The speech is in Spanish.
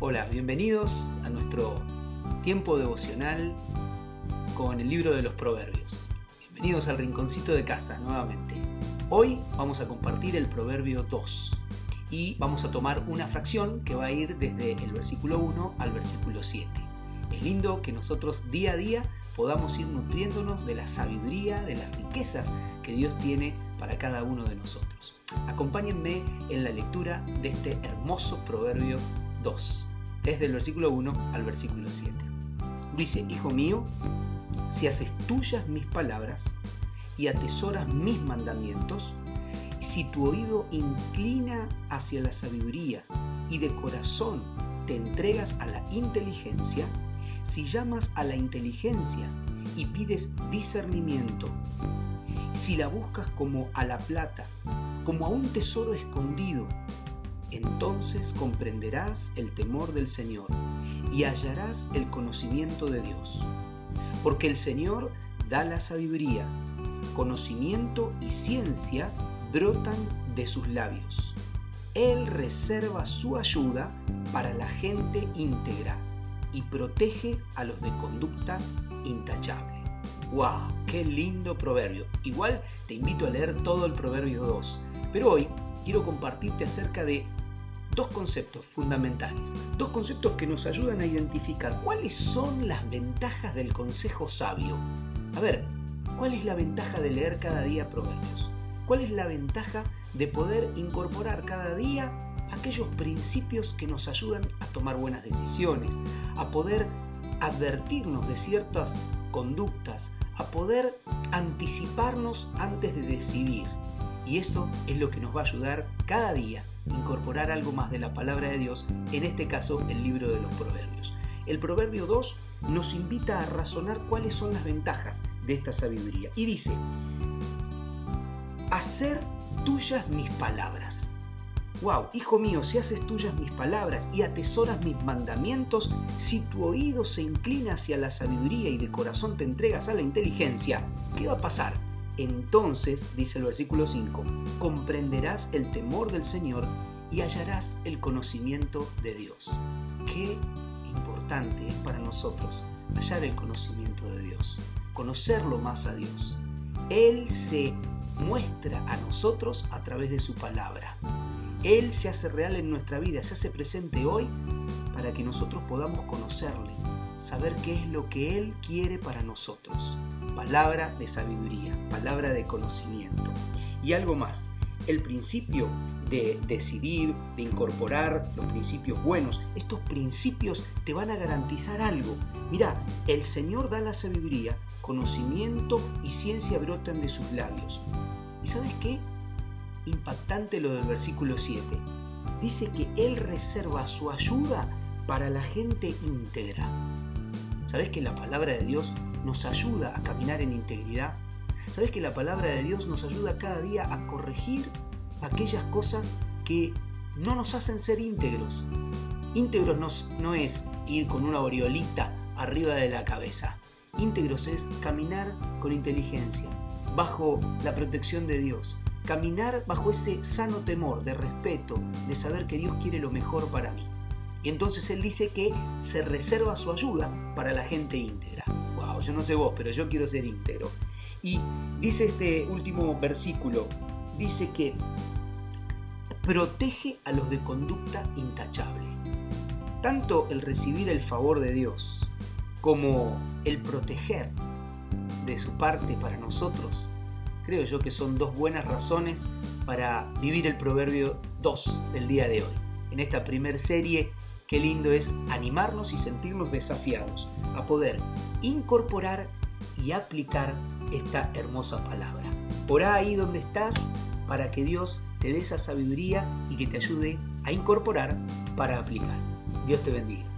Hola, bienvenidos a nuestro tiempo devocional con el libro de los Proverbios. Bienvenidos al rinconcito de casa nuevamente. Hoy vamos a compartir el Proverbio 2 y vamos a tomar una fracción que va a ir desde el versículo 1 al versículo 7. Es lindo que nosotros día a día podamos ir nutriéndonos de la sabiduría, de las riquezas que Dios tiene para cada uno de nosotros. Acompáñenme en la lectura de este hermoso Proverbio 2 desde el versículo 1 al versículo 7. Dice, Hijo mío, si haces tuyas mis palabras y atesoras mis mandamientos, si tu oído inclina hacia la sabiduría y de corazón te entregas a la inteligencia, si llamas a la inteligencia y pides discernimiento, si la buscas como a la plata, como a un tesoro escondido, entonces comprenderás el temor del Señor y hallarás el conocimiento de Dios. Porque el Señor da la sabiduría, conocimiento y ciencia brotan de sus labios. Él reserva su ayuda para la gente íntegra y protege a los de conducta intachable. ¡Wow! ¡Qué lindo proverbio! Igual te invito a leer todo el proverbio 2, pero hoy quiero compartirte acerca de dos conceptos fundamentales, dos conceptos que nos ayudan a identificar cuáles son las ventajas del consejo sabio. A ver, ¿cuál es la ventaja de leer cada día proverbios? ¿Cuál es la ventaja de poder incorporar cada día aquellos principios que nos ayudan a tomar buenas decisiones, a poder advertirnos de ciertas conductas, a poder anticiparnos antes de decidir? Y eso es lo que nos va a ayudar cada día a incorporar algo más de la palabra de Dios, en este caso el libro de los proverbios. El proverbio 2 nos invita a razonar cuáles son las ventajas de esta sabiduría. Y dice, hacer tuyas mis palabras. Wow, hijo mío, si haces tuyas mis palabras y atesoras mis mandamientos, si tu oído se inclina hacia la sabiduría y de corazón te entregas a la inteligencia, ¿qué va a pasar? Entonces, dice el versículo 5, comprenderás el temor del Señor y hallarás el conocimiento de Dios. Qué importante es para nosotros hallar el conocimiento de Dios, conocerlo más a Dios. Él se muestra a nosotros a través de su palabra. Él se hace real en nuestra vida, se hace presente hoy para que nosotros podamos conocerle, saber qué es lo que Él quiere para nosotros. Palabra de sabiduría, palabra de conocimiento. Y algo más, el principio de decidir, de incorporar los principios buenos, estos principios te van a garantizar algo. Mira, el Señor da la sabiduría, conocimiento y ciencia brotan de sus labios. ¿Y sabes qué? Impactante lo del versículo 7. Dice que Él reserva su ayuda para la gente íntegra. ¿Sabes que la palabra de Dios nos ayuda a caminar en integridad? ¿Sabes que la palabra de Dios nos ayuda cada día a corregir aquellas cosas que no nos hacen ser íntegros? Íntegros no, es ir con una oriolita arriba de la cabeza. Íntegros es caminar con inteligencia, bajo la protección de Dios. Caminar bajo ese sano temor de respeto, de saber que Dios quiere lo mejor para mí. Y entonces él dice que se reserva su ayuda para la gente íntegra. Wow, yo no sé vos, pero yo quiero ser íntegro. Y dice este último versículo, dice que protege a los de conducta intachable. Tanto el recibir el favor de Dios como el proteger de su parte para nosotros, creo yo que son dos buenas razones para vivir el proverbio 2 del día de hoy en esta primer serie, qué lindo es animarnos y sentirnos desafiados a poder incorporar y aplicar esta hermosa palabra. Por ahí donde estás para que Dios te dé esa sabiduría y que te ayude a incorporar para aplicar. Dios te bendiga.